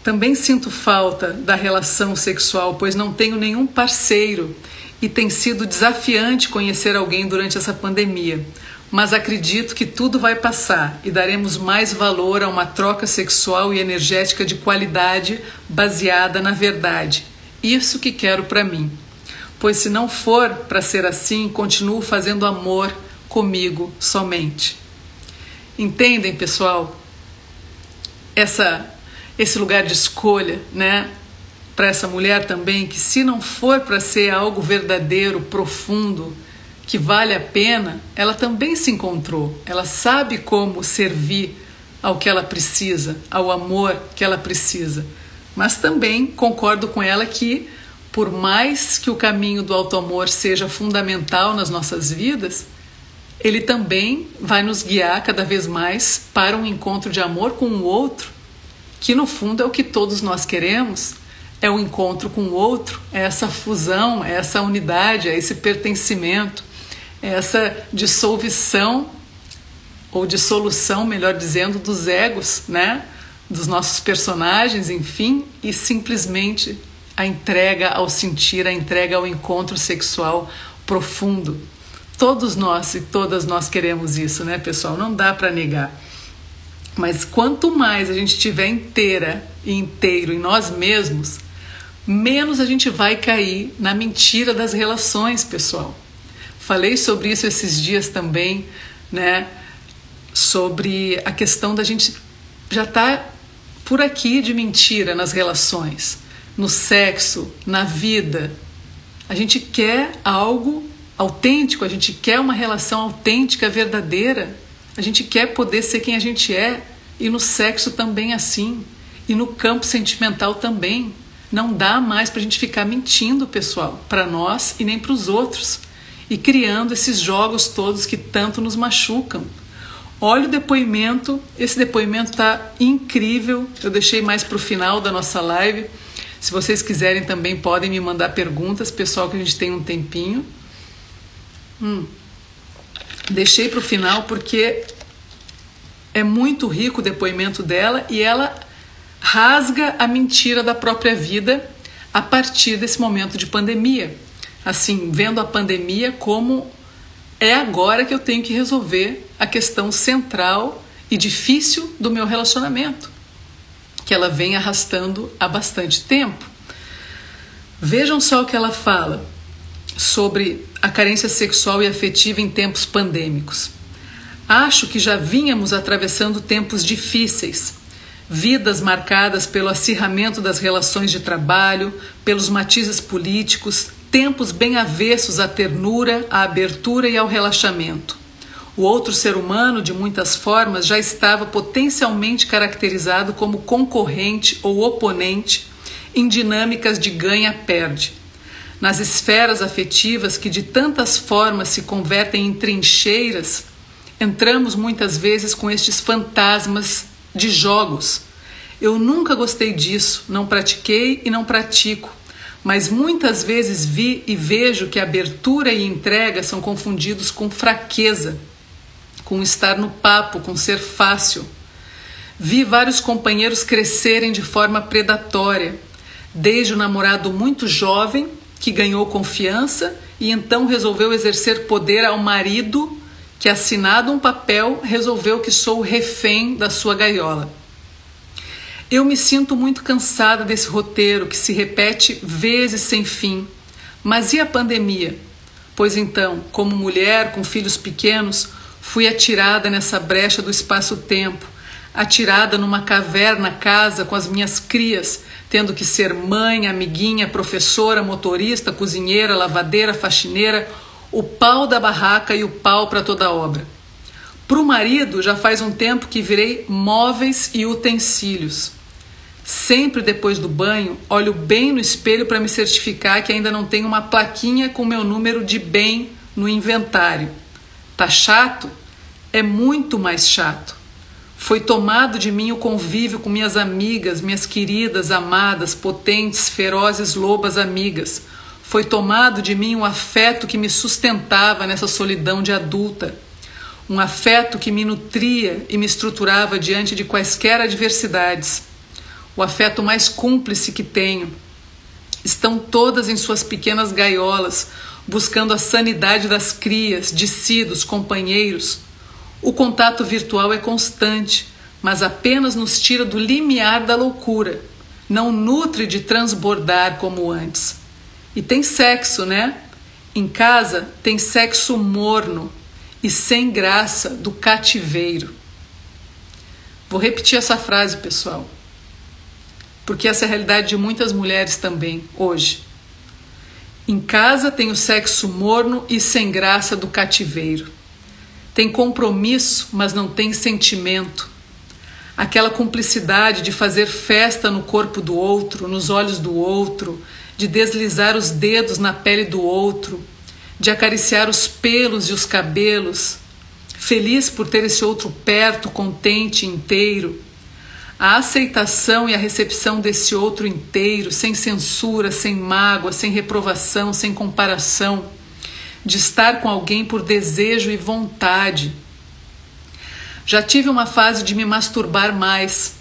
Também sinto falta da relação sexual, pois não tenho nenhum parceiro e tem sido desafiante conhecer alguém durante essa pandemia. Mas acredito que tudo vai passar e daremos mais valor a uma troca sexual e energética de qualidade baseada na verdade. Isso que quero para mim. Pois se não for para ser assim, continuo fazendo amor comigo somente. Entendem, pessoal? Essa esse lugar de escolha, né? Para essa mulher também, que se não for para ser algo verdadeiro, profundo, que vale a pena, ela também se encontrou. Ela sabe como servir ao que ela precisa, ao amor que ela precisa. Mas também concordo com ela que, por mais que o caminho do auto-amor seja fundamental nas nossas vidas, ele também vai nos guiar cada vez mais para um encontro de amor com o outro que no fundo é o que todos nós queremos, é o encontro com o outro, é essa fusão, é essa unidade, é esse pertencimento, é essa dissolução ou dissolução, melhor dizendo, dos egos, né? Dos nossos personagens, enfim, e simplesmente a entrega ao sentir, a entrega ao encontro sexual profundo. Todos nós e todas nós queremos isso, né, pessoal? Não dá para negar. Mas quanto mais a gente estiver inteira e inteiro em nós mesmos, menos a gente vai cair na mentira das relações, pessoal. Falei sobre isso esses dias também, né? Sobre a questão da gente já tá por aqui de mentira nas relações, no sexo, na vida. A gente quer algo autêntico, a gente quer uma relação autêntica, verdadeira. A gente quer poder ser quem a gente é e no sexo também assim, e no campo sentimental também. Não dá mais para a gente ficar mentindo, pessoal, para nós e nem para os outros, e criando esses jogos todos que tanto nos machucam. Olha o depoimento, esse depoimento está incrível. Eu deixei mais para o final da nossa live. Se vocês quiserem também podem me mandar perguntas, pessoal, que a gente tem um tempinho. Hum. Deixei para o final porque é muito rico o depoimento dela e ela rasga a mentira da própria vida a partir desse momento de pandemia. Assim, vendo a pandemia como é agora que eu tenho que resolver a questão central e difícil do meu relacionamento, que ela vem arrastando há bastante tempo. Vejam só o que ela fala sobre a carência sexual e afetiva em tempos pandêmicos. Acho que já vínhamos atravessando tempos difíceis, vidas marcadas pelo acirramento das relações de trabalho, pelos matizes políticos, tempos bem avessos à ternura, à abertura e ao relaxamento. O outro ser humano, de muitas formas, já estava potencialmente caracterizado como concorrente ou oponente em dinâmicas de ganha-perde. Nas esferas afetivas que de tantas formas se convertem em trincheiras, entramos muitas vezes com estes fantasmas de jogos. Eu nunca gostei disso, não pratiquei e não pratico, mas muitas vezes vi e vejo que abertura e entrega são confundidos com fraqueza com estar no papo, com ser fácil. Vi vários companheiros crescerem de forma predatória, desde o namorado muito jovem, que ganhou confiança e então resolveu exercer poder ao marido, que, assinado um papel, resolveu que sou refém da sua gaiola. Eu me sinto muito cansada desse roteiro que se repete vezes sem fim. Mas e a pandemia? Pois então, como mulher com filhos pequenos, Fui atirada nessa brecha do espaço-tempo, atirada numa caverna casa com as minhas crias, tendo que ser mãe, amiguinha, professora, motorista, cozinheira, lavadeira, faxineira, o pau da barraca e o pau para toda a obra. Para o marido, já faz um tempo que virei móveis e utensílios. Sempre depois do banho, olho bem no espelho para me certificar que ainda não tenho uma plaquinha com meu número de bem no inventário. Tá chato? É muito mais chato. Foi tomado de mim o convívio com minhas amigas, minhas queridas, amadas, potentes, ferozes lobas amigas. Foi tomado de mim o afeto que me sustentava nessa solidão de adulta. Um afeto que me nutria e me estruturava diante de quaisquer adversidades. O afeto mais cúmplice que tenho. Estão todas em suas pequenas gaiolas, buscando a sanidade das crias, de companheiros. O contato virtual é constante, mas apenas nos tira do limiar da loucura, não nutre de transbordar como antes. E tem sexo, né? Em casa tem sexo morno e sem graça do cativeiro. Vou repetir essa frase, pessoal, porque essa é a realidade de muitas mulheres também hoje. Em casa tem o sexo morno e sem graça do cativeiro. Tem compromisso, mas não tem sentimento. Aquela cumplicidade de fazer festa no corpo do outro, nos olhos do outro, de deslizar os dedos na pele do outro, de acariciar os pelos e os cabelos, feliz por ter esse outro perto, contente, inteiro a aceitação e a recepção desse outro inteiro, sem censura, sem mágoa, sem reprovação, sem comparação, de estar com alguém por desejo e vontade. Já tive uma fase de me masturbar mais.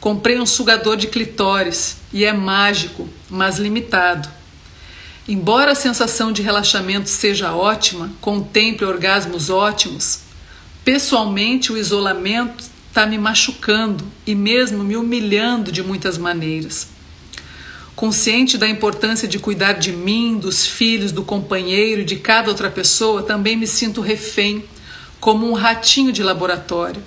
Comprei um sugador de clitóris e é mágico, mas limitado. Embora a sensação de relaxamento seja ótima, contemple orgasmos ótimos, pessoalmente o isolamento está me machucando e mesmo me humilhando de muitas maneiras. Consciente da importância de cuidar de mim, dos filhos, do companheiro e de cada outra pessoa, também me sinto refém, como um ratinho de laboratório.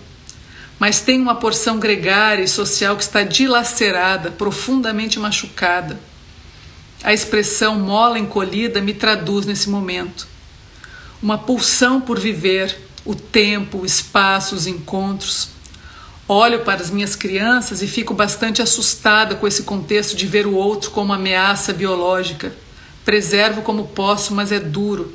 Mas tem uma porção gregária e social que está dilacerada, profundamente machucada. A expressão mola encolhida me traduz nesse momento. Uma pulsão por viver, o tempo, o espaço, os encontros Olho para as minhas crianças e fico bastante assustada com esse contexto de ver o outro como ameaça biológica. Preservo como posso, mas é duro.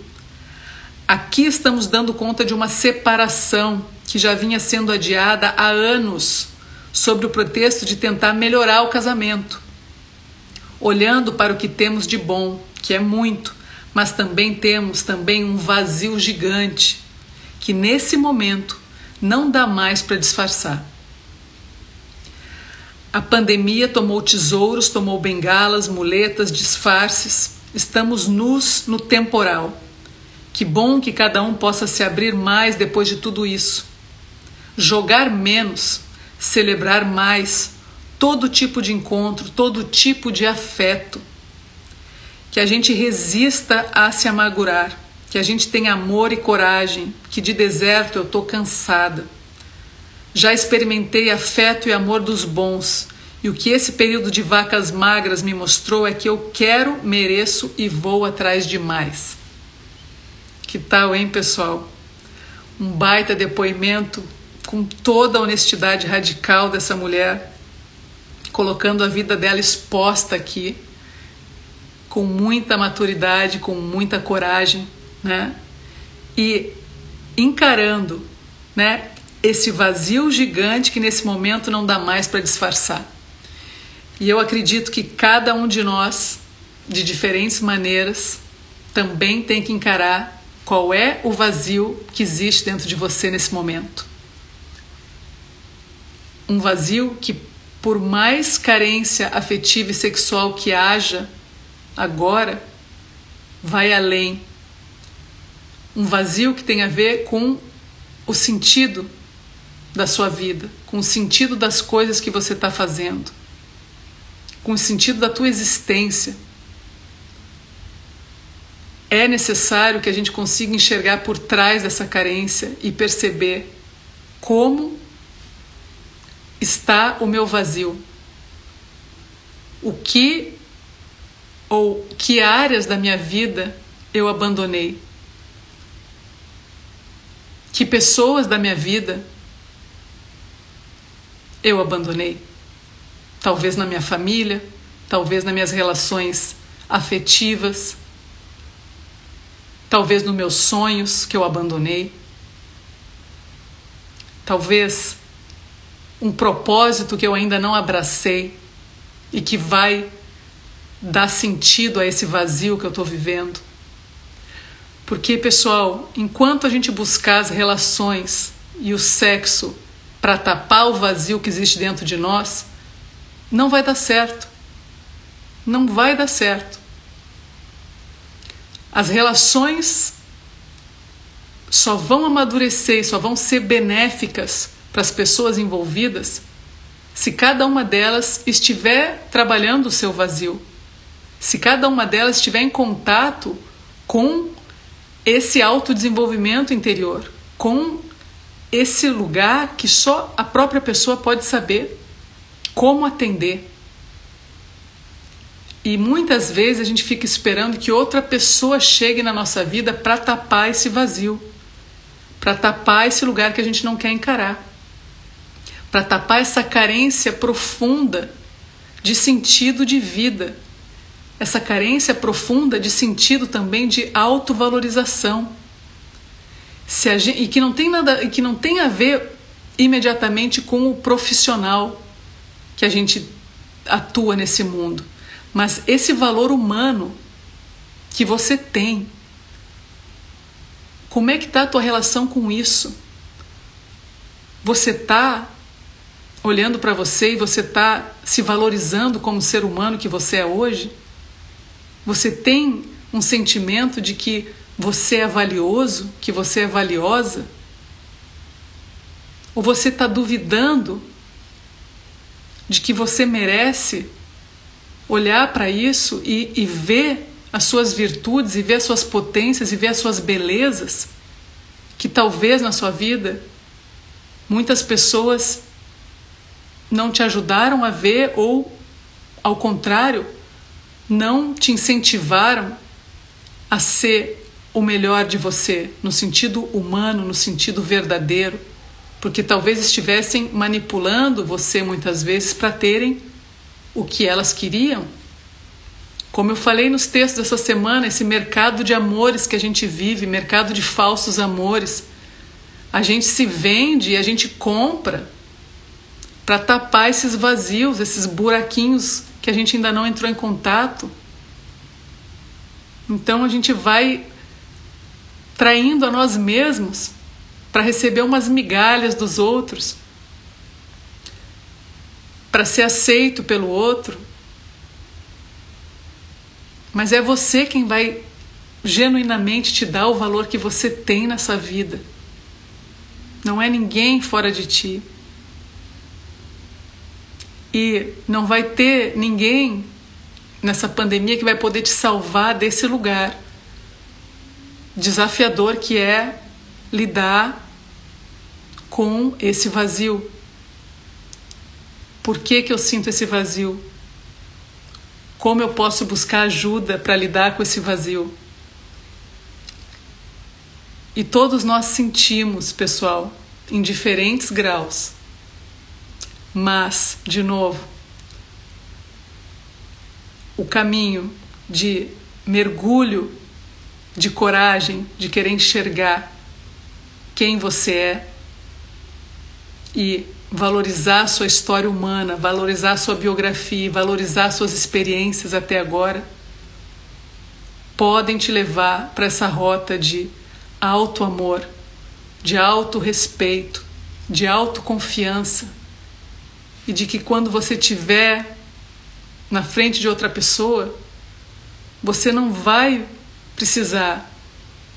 Aqui estamos dando conta de uma separação que já vinha sendo adiada há anos, sob o pretexto de tentar melhorar o casamento. Olhando para o que temos de bom, que é muito, mas também temos também um vazio gigante que nesse momento não dá mais para disfarçar. A pandemia tomou tesouros, tomou bengalas, muletas, disfarces. Estamos nus no temporal. Que bom que cada um possa se abrir mais depois de tudo isso. Jogar menos, celebrar mais, todo tipo de encontro, todo tipo de afeto. Que a gente resista a se amargurar, que a gente tenha amor e coragem, que de deserto eu estou cansada já experimentei afeto e amor dos bons, e o que esse período de vacas magras me mostrou é que eu quero, mereço e vou atrás de mais. Que tal, hein, pessoal? Um baita depoimento com toda a honestidade radical dessa mulher, colocando a vida dela exposta aqui, com muita maturidade, com muita coragem, né? E encarando, né, esse vazio gigante que nesse momento não dá mais para disfarçar. E eu acredito que cada um de nós, de diferentes maneiras, também tem que encarar qual é o vazio que existe dentro de você nesse momento. Um vazio que, por mais carência afetiva e sexual que haja agora, vai além. Um vazio que tem a ver com o sentido da sua vida, com o sentido das coisas que você está fazendo, com o sentido da tua existência. É necessário que a gente consiga enxergar por trás dessa carência e perceber como está o meu vazio. O que ou que áreas da minha vida eu abandonei? Que pessoas da minha vida eu abandonei. Talvez na minha família, talvez nas minhas relações afetivas, talvez nos meus sonhos que eu abandonei, talvez um propósito que eu ainda não abracei e que vai dar sentido a esse vazio que eu estou vivendo. Porque, pessoal, enquanto a gente buscar as relações e o sexo para tapar o vazio que existe dentro de nós, não vai dar certo. Não vai dar certo. As relações só vão amadurecer, só vão ser benéficas para as pessoas envolvidas se cada uma delas estiver trabalhando o seu vazio, se cada uma delas estiver em contato com esse autodesenvolvimento interior, com esse lugar que só a própria pessoa pode saber como atender. E muitas vezes a gente fica esperando que outra pessoa chegue na nossa vida para tapar esse vazio, para tapar esse lugar que a gente não quer encarar, para tapar essa carência profunda de sentido de vida, essa carência profunda de sentido também de autovalorização se gente, e que não tem nada e que não tem a ver imediatamente com o profissional que a gente atua nesse mundo, mas esse valor humano que você tem. Como é que está a tua relação com isso? Você está olhando para você e você está se valorizando como ser humano que você é hoje? Você tem um sentimento de que você é valioso, que você é valiosa? Ou você está duvidando de que você merece olhar para isso e, e ver as suas virtudes, e ver as suas potências, e ver as suas belezas, que talvez na sua vida muitas pessoas não te ajudaram a ver ou, ao contrário, não te incentivaram a ser o melhor de você, no sentido humano, no sentido verdadeiro, porque talvez estivessem manipulando você muitas vezes para terem o que elas queriam. Como eu falei nos textos dessa semana, esse mercado de amores que a gente vive, mercado de falsos amores, a gente se vende e a gente compra para tapar esses vazios, esses buraquinhos que a gente ainda não entrou em contato. Então a gente vai traindo a nós mesmos para receber umas migalhas dos outros, para ser aceito pelo outro. Mas é você quem vai genuinamente te dar o valor que você tem nessa vida. Não é ninguém fora de ti. E não vai ter ninguém nessa pandemia que vai poder te salvar desse lugar desafiador que é lidar com esse vazio. Por que, que eu sinto esse vazio? Como eu posso buscar ajuda para lidar com esse vazio? E todos nós sentimos, pessoal, em diferentes graus. Mas, de novo, o caminho de mergulho, de coragem, de querer enxergar quem você é e valorizar sua história humana, valorizar sua biografia, valorizar suas experiências até agora, podem te levar para essa rota de alto amor, de alto respeito, de autoconfiança e de que quando você estiver na frente de outra pessoa, você não vai precisar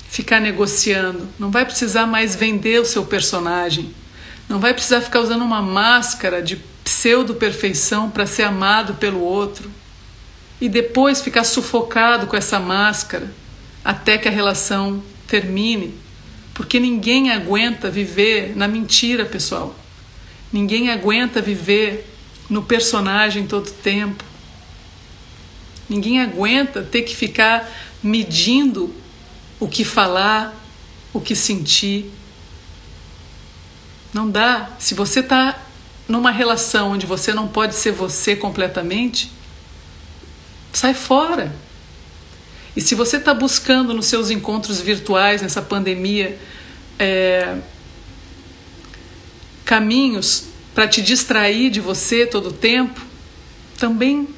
ficar negociando, não vai precisar mais vender o seu personagem, não vai precisar ficar usando uma máscara de pseudo-perfeição para ser amado pelo outro e depois ficar sufocado com essa máscara até que a relação termine, porque ninguém aguenta viver na mentira, pessoal. Ninguém aguenta viver no personagem todo tempo. Ninguém aguenta ter que ficar medindo o que falar, o que sentir. Não dá. Se você está numa relação onde você não pode ser você completamente, sai fora. E se você está buscando nos seus encontros virtuais, nessa pandemia, é, caminhos para te distrair de você todo o tempo, também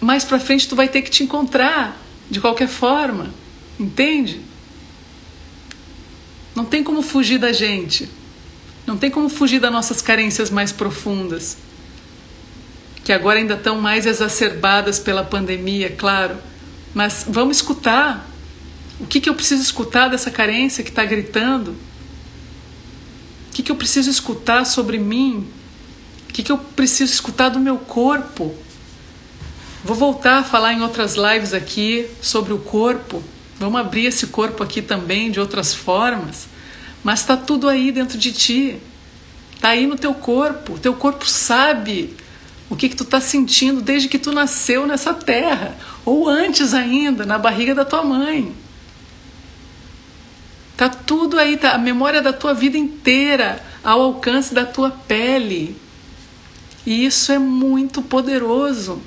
mais para frente tu vai ter que te encontrar de qualquer forma, entende? Não tem como fugir da gente. Não tem como fugir das nossas carências mais profundas, que agora ainda estão mais exacerbadas pela pandemia, claro. Mas vamos escutar. O que, que eu preciso escutar dessa carência que está gritando? O que, que eu preciso escutar sobre mim? O que, que eu preciso escutar do meu corpo? Vou voltar a falar em outras lives aqui sobre o corpo. Vamos abrir esse corpo aqui também de outras formas. Mas está tudo aí dentro de ti. Está aí no teu corpo. O teu corpo sabe o que, que tu está sentindo desde que tu nasceu nessa terra. Ou antes ainda, na barriga da tua mãe. Tá tudo aí, tá a memória da tua vida inteira ao alcance da tua pele. E isso é muito poderoso.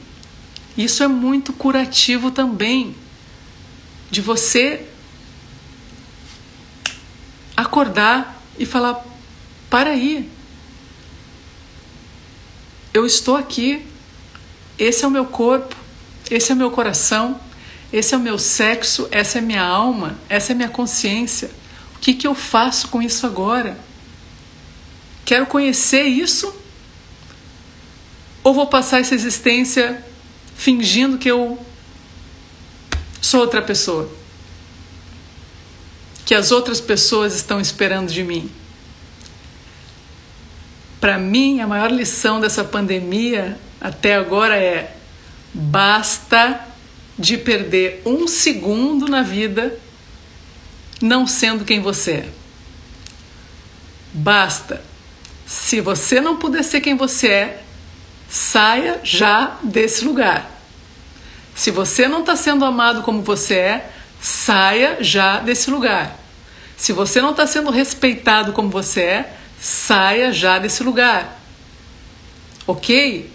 Isso é muito curativo também, de você acordar e falar: para aí, eu estou aqui, esse é o meu corpo, esse é o meu coração, esse é o meu sexo, essa é minha alma, essa é minha consciência. Que, que eu faço com isso agora? Quero conhecer isso? Ou vou passar essa existência fingindo que eu sou outra pessoa. Que as outras pessoas estão esperando de mim. Para mim, a maior lição dessa pandemia até agora é: basta de perder um segundo na vida não sendo quem você é. Basta. Se você não puder ser quem você é, saia já desse lugar. Se você não está sendo amado como você é, saia já desse lugar. Se você não está sendo respeitado como você é, saia já desse lugar. Ok?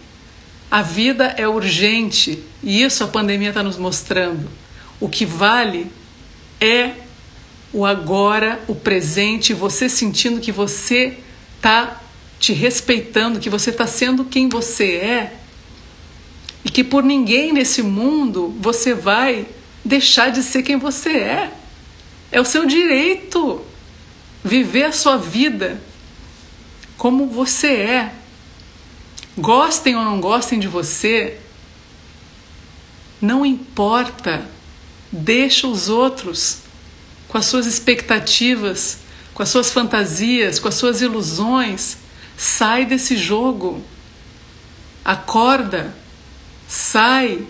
A vida é urgente e isso a pandemia está nos mostrando. O que vale é o agora, o presente, você sentindo que você está te respeitando, que você está sendo quem você é e que por ninguém nesse mundo você vai deixar de ser quem você é. É o seu direito viver a sua vida como você é. Gostem ou não gostem de você, não importa. Deixa os outros com as suas expectativas, com as suas fantasias, com as suas ilusões. Sai desse jogo. Acorda. Sai.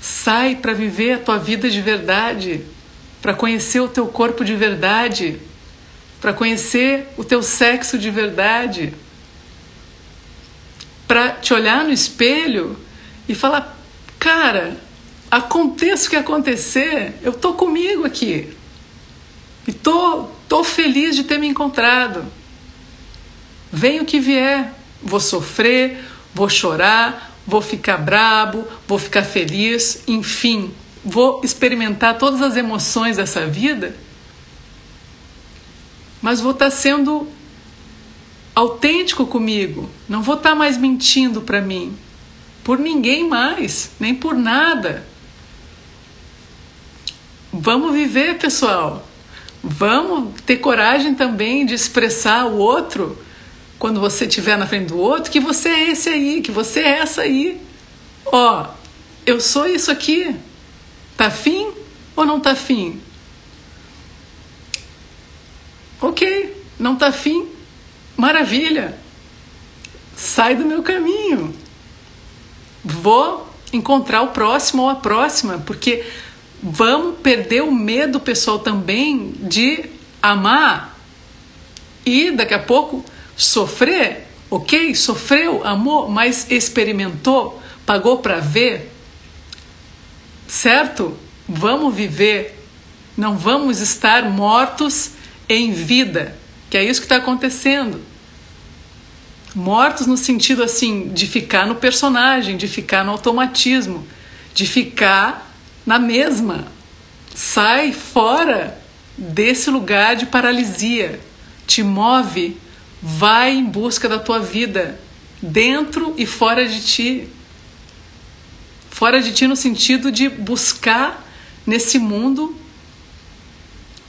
Sai para viver a tua vida de verdade, para conhecer o teu corpo de verdade, para conhecer o teu sexo de verdade, para te olhar no espelho e falar: cara, aconteça o que acontecer, eu tô comigo aqui. E tô, tô feliz de ter me encontrado. Venha o que vier, vou sofrer, vou chorar, vou ficar brabo, vou ficar feliz, enfim, vou experimentar todas as emoções dessa vida, mas vou estar sendo autêntico comigo, não vou estar mais mentindo para mim, por ninguém mais, nem por nada. Vamos viver, pessoal. Vamos ter coragem também de expressar o outro quando você estiver na frente do outro que você é esse aí, que você é essa aí. Ó, eu sou isso aqui. Tá afim ou não tá afim? Ok, não tá afim? Maravilha. Sai do meu caminho. Vou encontrar o próximo ou a próxima, porque vamos perder o medo, pessoal, também de amar e daqui a pouco sofrer. Ok, sofreu, amou, mas experimentou, pagou para ver. Certo? Vamos viver. Não vamos estar mortos em vida, que é isso que está acontecendo. Mortos no sentido assim de ficar no personagem, de ficar no automatismo, de ficar na mesma. Sai fora desse lugar de paralisia. Te move, vai em busca da tua vida, dentro e fora de ti. Fora de ti no sentido de buscar nesse mundo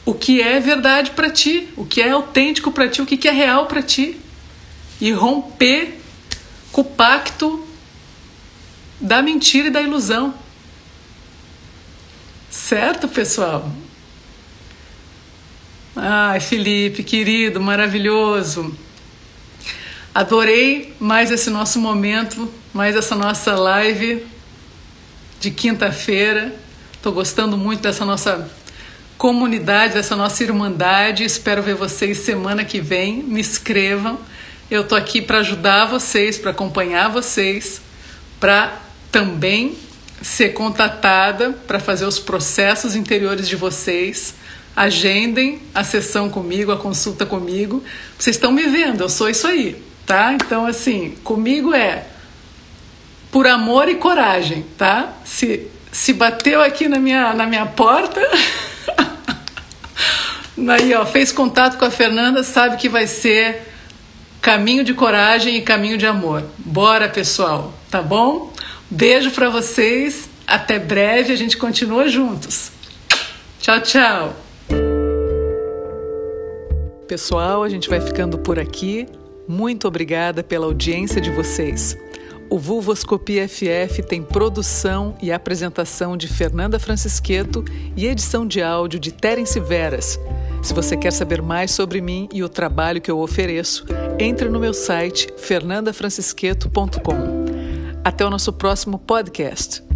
o que é verdade para ti, o que é autêntico para ti, o que é real para ti. E romper com o pacto da mentira e da ilusão. Certo, pessoal? Ai, Felipe, querido, maravilhoso. Adorei mais esse nosso momento, mais essa nossa live de quinta-feira. Estou gostando muito dessa nossa comunidade, dessa nossa irmandade. Espero ver vocês semana que vem. Me inscrevam. Eu estou aqui para ajudar vocês, para acompanhar vocês, para também ser contatada para fazer os processos interiores de vocês. Agendem a sessão comigo, a consulta comigo. Vocês estão me vendo, eu sou isso aí, tá? Então, assim, comigo é por amor e coragem, tá? Se, se bateu aqui na minha, na minha porta, aí, ó, fez contato com a Fernanda, sabe que vai ser caminho de coragem e caminho de amor. Bora, pessoal, tá bom? Beijo para vocês. Até breve, a gente continua juntos. Tchau, tchau. Pessoal, a gente vai ficando por aqui. Muito obrigada pela audiência de vocês. O Vulvoscopia FF tem produção e apresentação de Fernanda Francisqueto e edição de áudio de Terence Veras. Se você quer saber mais sobre mim e o trabalho que eu ofereço, entre no meu site fernandafrancisqueto.com. Até o nosso próximo podcast.